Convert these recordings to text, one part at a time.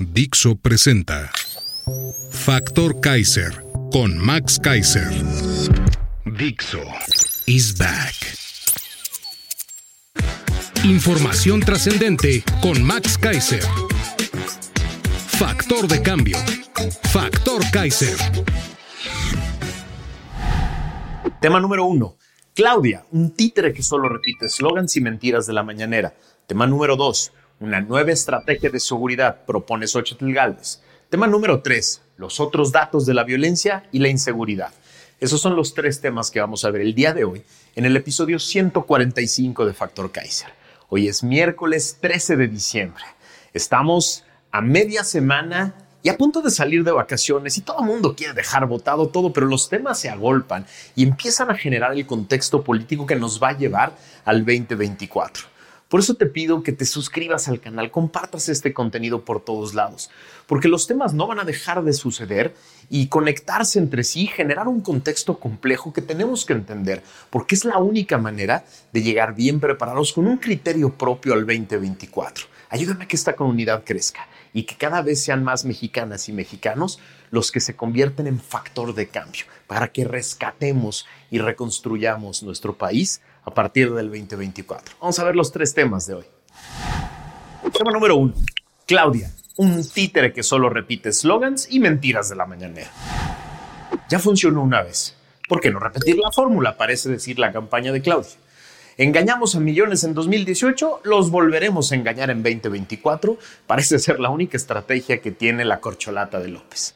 Dixo presenta Factor Kaiser con Max Kaiser. Dixo is back. Información trascendente con Max Kaiser. Factor de cambio. Factor Kaiser. Tema número uno. Claudia, un títere que solo repite eslogans y mentiras de la mañanera. Tema número dos. Una nueva estrategia de seguridad propone Xochitl Galvez. Tema número tres. Los otros datos de la violencia y la inseguridad. Esos son los tres temas que vamos a ver el día de hoy en el episodio 145 de Factor Kaiser. Hoy es miércoles 13 de diciembre. Estamos a media semana y a punto de salir de vacaciones y todo el mundo quiere dejar votado todo, pero los temas se agolpan y empiezan a generar el contexto político que nos va a llevar al 2024. Por eso te pido que te suscribas al canal, compartas este contenido por todos lados, porque los temas no van a dejar de suceder y conectarse entre sí, generar un contexto complejo que tenemos que entender, porque es la única manera de llegar bien preparados con un criterio propio al 2024. Ayúdame a que esta comunidad crezca y que cada vez sean más mexicanas y mexicanos los que se convierten en factor de cambio para que rescatemos y reconstruyamos nuestro país a partir del 2024. Vamos a ver los tres temas de hoy. Tema número uno. Claudia, un títere que solo repite slogans y mentiras de la mañanera. Ya funcionó una vez. ¿Por qué no repetir la fórmula? Parece decir la campaña de Claudia. Engañamos a millones en 2018, los volveremos a engañar en 2024. Parece ser la única estrategia que tiene la corcholata de López.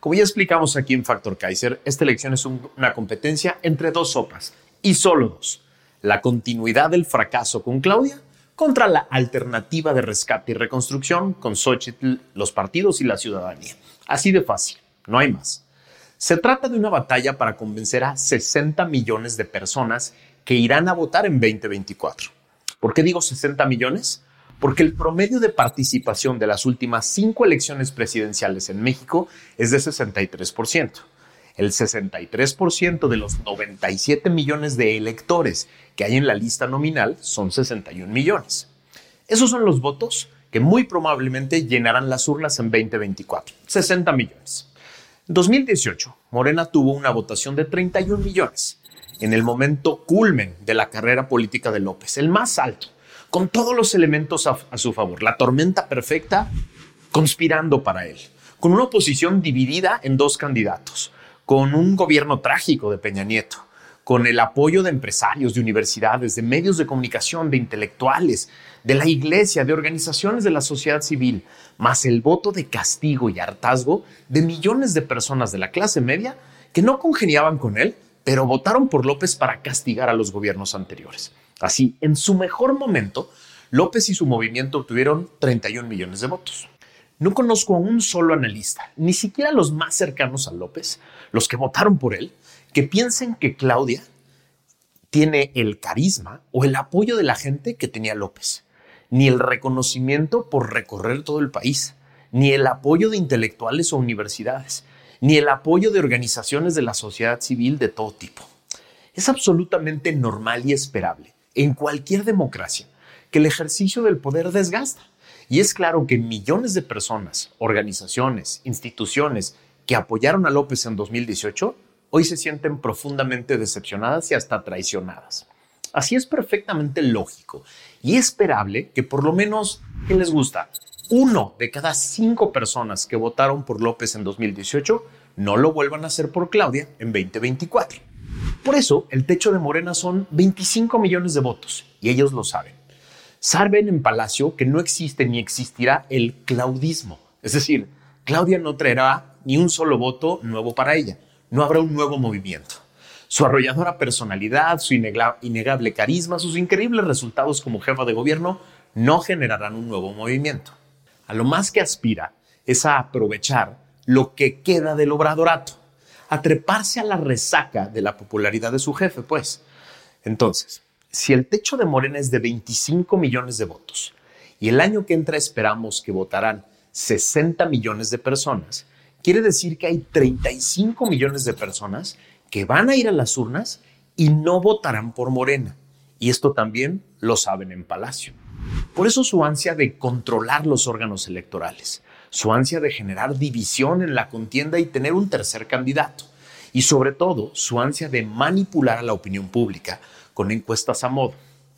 Como ya explicamos aquí en Factor Kaiser, esta elección es un, una competencia entre dos sopas y solo dos la continuidad del fracaso con Claudia contra la alternativa de rescate y reconstrucción con Xochitl, los partidos y la ciudadanía. Así de fácil, no hay más. Se trata de una batalla para convencer a 60 millones de personas que irán a votar en 2024. ¿Por qué digo 60 millones? Porque el promedio de participación de las últimas cinco elecciones presidenciales en México es de 63% el 63% de los 97 millones de electores que hay en la lista nominal son 61 millones. Esos son los votos que muy probablemente llenarán las urnas en 2024, 60 millones. En 2018, Morena tuvo una votación de 31 millones, en el momento culmen de la carrera política de López, el más alto, con todos los elementos a, a su favor, la tormenta perfecta conspirando para él, con una oposición dividida en dos candidatos, con un gobierno trágico de Peña Nieto, con el apoyo de empresarios, de universidades, de medios de comunicación, de intelectuales, de la iglesia, de organizaciones de la sociedad civil, más el voto de castigo y hartazgo de millones de personas de la clase media que no congeniaban con él, pero votaron por López para castigar a los gobiernos anteriores. Así, en su mejor momento, López y su movimiento obtuvieron 31 millones de votos. No conozco a un solo analista, ni siquiera los más cercanos a López, los que votaron por él, que piensen que Claudia tiene el carisma o el apoyo de la gente que tenía López, ni el reconocimiento por recorrer todo el país, ni el apoyo de intelectuales o universidades, ni el apoyo de organizaciones de la sociedad civil de todo tipo. Es absolutamente normal y esperable en cualquier democracia que el ejercicio del poder desgasta y es claro que millones de personas, organizaciones, instituciones que apoyaron a López en 2018 hoy se sienten profundamente decepcionadas y hasta traicionadas. Así es perfectamente lógico y esperable que por lo menos, ¿qué les gusta? Uno de cada cinco personas que votaron por López en 2018 no lo vuelvan a hacer por Claudia en 2024. Por eso, el techo de Morena son 25 millones de votos y ellos lo saben saben en Palacio que no existe ni existirá el claudismo. Es decir, Claudia no traerá ni un solo voto nuevo para ella. No habrá un nuevo movimiento. Su arrolladora personalidad, su innegable carisma, sus increíbles resultados como jefa de gobierno no generarán un nuevo movimiento. A lo más que aspira es a aprovechar lo que queda del obradorato, a treparse a la resaca de la popularidad de su jefe, pues. Entonces, si el techo de Morena es de 25 millones de votos y el año que entra esperamos que votarán 60 millones de personas, quiere decir que hay 35 millones de personas que van a ir a las urnas y no votarán por Morena. Y esto también lo saben en Palacio. Por eso su ansia de controlar los órganos electorales, su ansia de generar división en la contienda y tener un tercer candidato, y sobre todo su ansia de manipular a la opinión pública con encuestas a modo.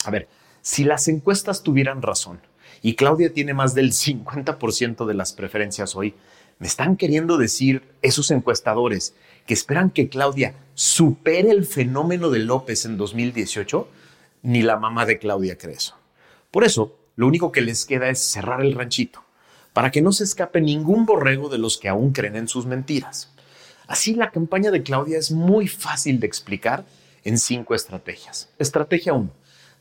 A ver, si las encuestas tuvieran razón y Claudia tiene más del 50% de las preferencias hoy, me están queriendo decir esos encuestadores que esperan que Claudia supere el fenómeno de López en 2018, ni la mamá de Claudia cree eso. Por eso, lo único que les queda es cerrar el ranchito, para que no se escape ningún borrego de los que aún creen en sus mentiras. Así la campaña de Claudia es muy fácil de explicar en cinco estrategias. Estrategia 1.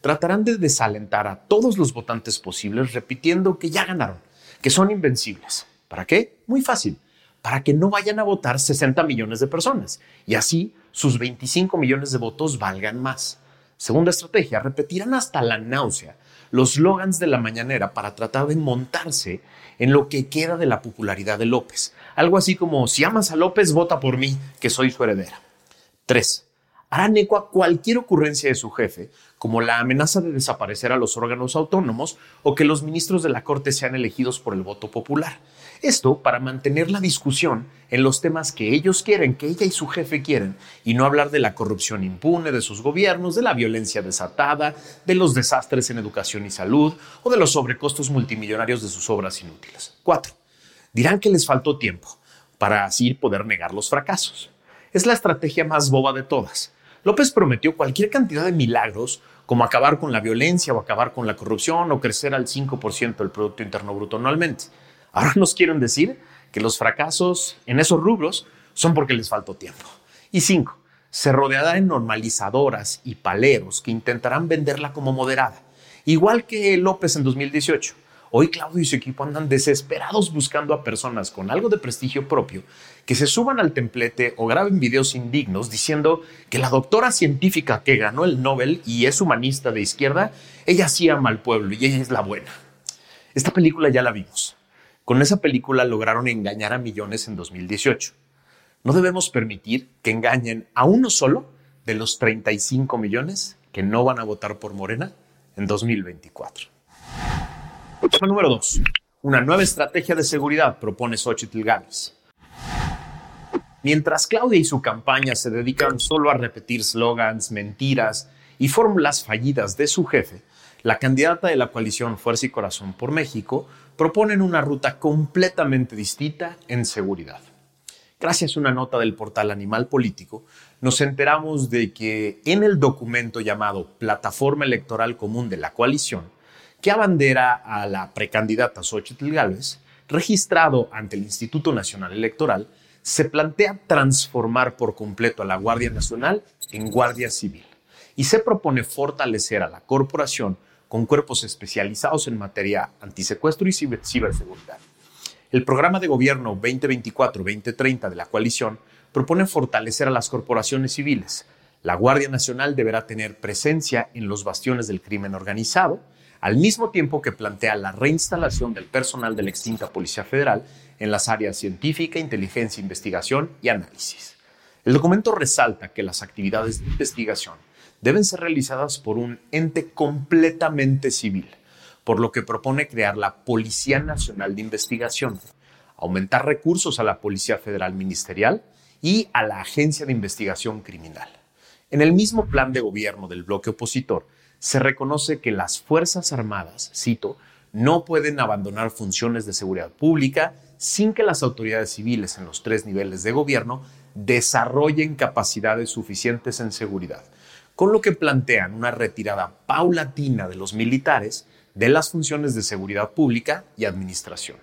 Tratarán de desalentar a todos los votantes posibles repitiendo que ya ganaron, que son invencibles. ¿Para qué? Muy fácil. Para que no vayan a votar 60 millones de personas y así sus 25 millones de votos valgan más. Segunda estrategia, repetirán hasta la náusea los slogans de la mañanera para tratar de montarse en lo que queda de la popularidad de López. Algo así como, si amas a López, vota por mí, que soy su heredera. 3. Harán eco a cualquier ocurrencia de su jefe, como la amenaza de desaparecer a los órganos autónomos o que los ministros de la Corte sean elegidos por el voto popular. Esto para mantener la discusión en los temas que ellos quieren, que ella y su jefe quieren, y no hablar de la corrupción impune de sus gobiernos, de la violencia desatada, de los desastres en educación y salud o de los sobrecostos multimillonarios de sus obras inútiles. 4. Dirán que les faltó tiempo para así poder negar los fracasos. Es la estrategia más boba de todas. López prometió cualquier cantidad de milagros como acabar con la violencia o acabar con la corrupción o crecer al 5% del Producto Interno Bruto anualmente. Ahora nos quieren decir que los fracasos en esos rubros son porque les faltó tiempo. Y cinco, se rodeará de normalizadoras y paleros que intentarán venderla como moderada, igual que López en 2018. Hoy Claudio y su equipo andan desesperados buscando a personas con algo de prestigio propio que se suban al templete o graben videos indignos diciendo que la doctora científica que ganó el Nobel y es humanista de izquierda, ella sí ama al pueblo y ella es la buena. Esta película ya la vimos. Con esa película lograron engañar a millones en 2018. No debemos permitir que engañen a uno solo de los 35 millones que no van a votar por Morena en 2024. Número 2. Una nueva estrategia de seguridad propone Xochitl Gálvez. Mientras Claudia y su campaña se dedican solo a repetir slogans, mentiras y fórmulas fallidas de su jefe, la candidata de la coalición Fuerza y Corazón por México proponen una ruta completamente distinta en seguridad. Gracias a una nota del portal Animal Político, nos enteramos de que en el documento llamado Plataforma Electoral Común de la Coalición, que abandera a la precandidata Xochitl Gálvez, registrado ante el Instituto Nacional Electoral, se plantea transformar por completo a la Guardia Nacional en Guardia Civil y se propone fortalecer a la corporación con cuerpos especializados en materia antisecuestro y ciberseguridad. El programa de gobierno 2024-2030 de la coalición propone fortalecer a las corporaciones civiles. La Guardia Nacional deberá tener presencia en los bastiones del crimen organizado, al mismo tiempo que plantea la reinstalación del personal de la extinta Policía Federal en las áreas científica, inteligencia, investigación y análisis. El documento resalta que las actividades de investigación deben ser realizadas por un ente completamente civil, por lo que propone crear la Policía Nacional de Investigación, aumentar recursos a la Policía Federal Ministerial y a la Agencia de Investigación Criminal. En el mismo plan de gobierno del bloque opositor, se reconoce que las Fuerzas Armadas, cito, no pueden abandonar funciones de seguridad pública sin que las autoridades civiles en los tres niveles de gobierno desarrollen capacidades suficientes en seguridad, con lo que plantean una retirada paulatina de los militares de las funciones de seguridad pública y administración.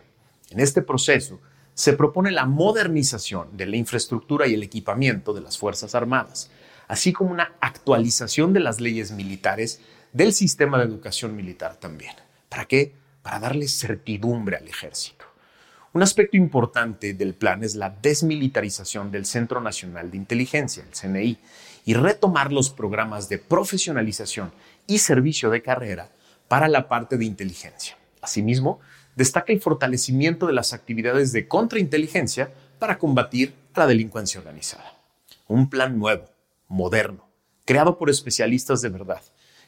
En este proceso se propone la modernización de la infraestructura y el equipamiento de las Fuerzas Armadas, así como una actualización de las leyes militares del sistema de educación militar también, ¿Para qué? Para darle certidumbre al ejército. Un aspecto importante del plan es la desmilitarización del Centro Nacional de Inteligencia, el CNI, y retomar los programas de profesionalización y servicio de carrera para la parte de inteligencia. Asimismo, destaca el fortalecimiento de las actividades de contrainteligencia para combatir la delincuencia organizada. Un plan nuevo, moderno, creado por especialistas de verdad,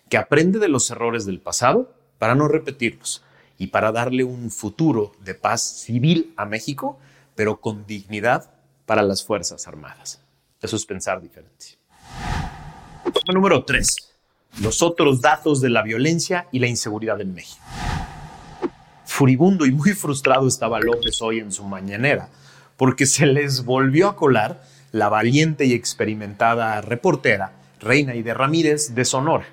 que aprende de los errores del pasado para no repetirlos y para darle un futuro de paz civil a México, pero con dignidad para las Fuerzas Armadas. Eso es pensar diferente. Número 3. Los otros datos de la violencia y la inseguridad en México. Furibundo y muy frustrado estaba López hoy en su mañanera, porque se les volvió a colar la valiente y experimentada reportera Reina de Ramírez de Sonora,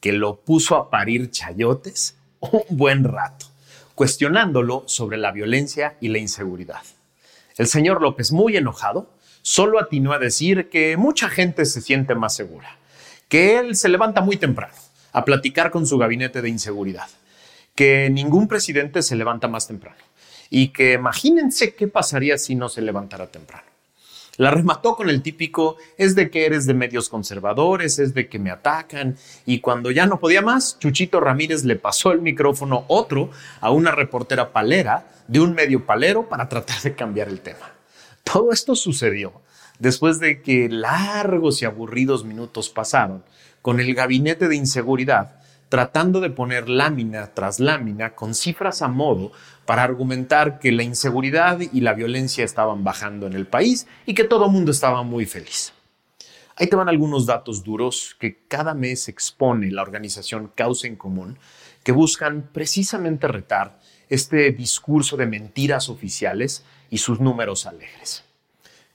que lo puso a parir chayotes un buen rato, cuestionándolo sobre la violencia y la inseguridad. El señor López, muy enojado, solo atinó a decir que mucha gente se siente más segura, que él se levanta muy temprano a platicar con su gabinete de inseguridad, que ningún presidente se levanta más temprano y que imagínense qué pasaría si no se levantara temprano. La remató con el típico es de que eres de medios conservadores, es de que me atacan y cuando ya no podía más, Chuchito Ramírez le pasó el micrófono otro a una reportera palera de un medio palero para tratar de cambiar el tema. Todo esto sucedió después de que largos y aburridos minutos pasaron con el gabinete de inseguridad tratando de poner lámina tras lámina con cifras a modo para argumentar que la inseguridad y la violencia estaban bajando en el país y que todo el mundo estaba muy feliz. Ahí te van algunos datos duros que cada mes expone la organización Causa en Común, que buscan precisamente retar este discurso de mentiras oficiales y sus números alegres.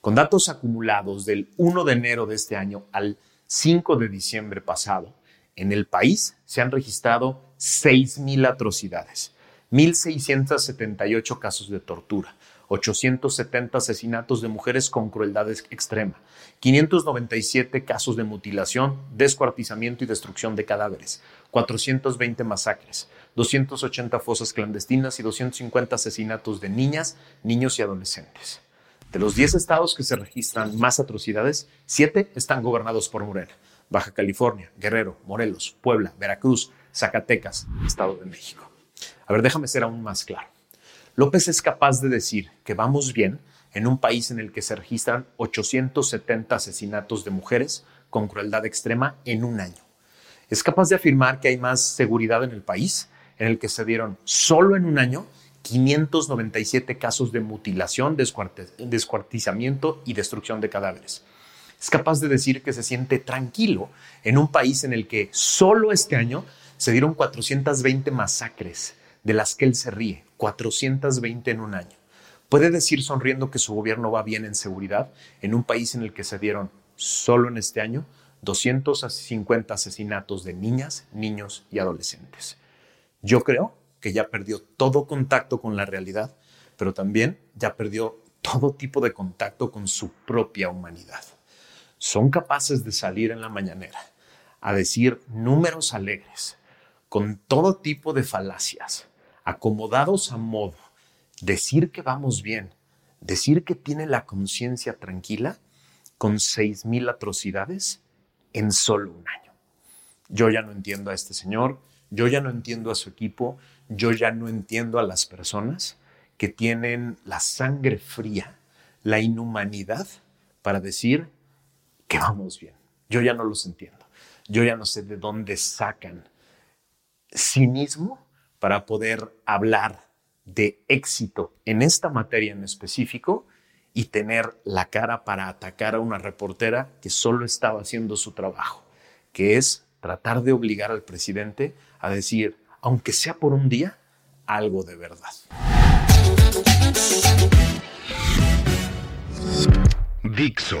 Con datos acumulados del 1 de enero de este año al 5 de diciembre pasado, en el país se han registrado 6.000 atrocidades, 1.678 casos de tortura, 870 asesinatos de mujeres con crueldad extrema, 597 casos de mutilación, descuartizamiento y destrucción de cadáveres, 420 masacres, 280 fosas clandestinas y 250 asesinatos de niñas, niños y adolescentes. De los 10 estados que se registran más atrocidades, 7 están gobernados por Morena. Baja California, Guerrero, Morelos, Puebla, Veracruz, Zacatecas, Estado de México. A ver, déjame ser aún más claro. López es capaz de decir que vamos bien en un país en el que se registran 870 asesinatos de mujeres con crueldad extrema en un año. Es capaz de afirmar que hay más seguridad en el país en el que se dieron solo en un año 597 casos de mutilación, descuartizamiento y destrucción de cadáveres es capaz de decir que se siente tranquilo en un país en el que solo este año se dieron 420 masacres de las que él se ríe, 420 en un año. Puede decir sonriendo que su gobierno va bien en seguridad en un país en el que se dieron solo en este año 250 asesinatos de niñas, niños y adolescentes. Yo creo que ya perdió todo contacto con la realidad, pero también ya perdió todo tipo de contacto con su propia humanidad son capaces de salir en la mañanera a decir números alegres, con todo tipo de falacias, acomodados a modo, decir que vamos bien, decir que tiene la conciencia tranquila con seis mil atrocidades en solo un año. Yo ya no entiendo a este señor, yo ya no entiendo a su equipo, yo ya no entiendo a las personas que tienen la sangre fría, la inhumanidad para decir que vamos bien. Yo ya no los entiendo. Yo ya no sé de dónde sacan cinismo para poder hablar de éxito en esta materia en específico y tener la cara para atacar a una reportera que solo estaba haciendo su trabajo, que es tratar de obligar al presidente a decir, aunque sea por un día, algo de verdad. Dixo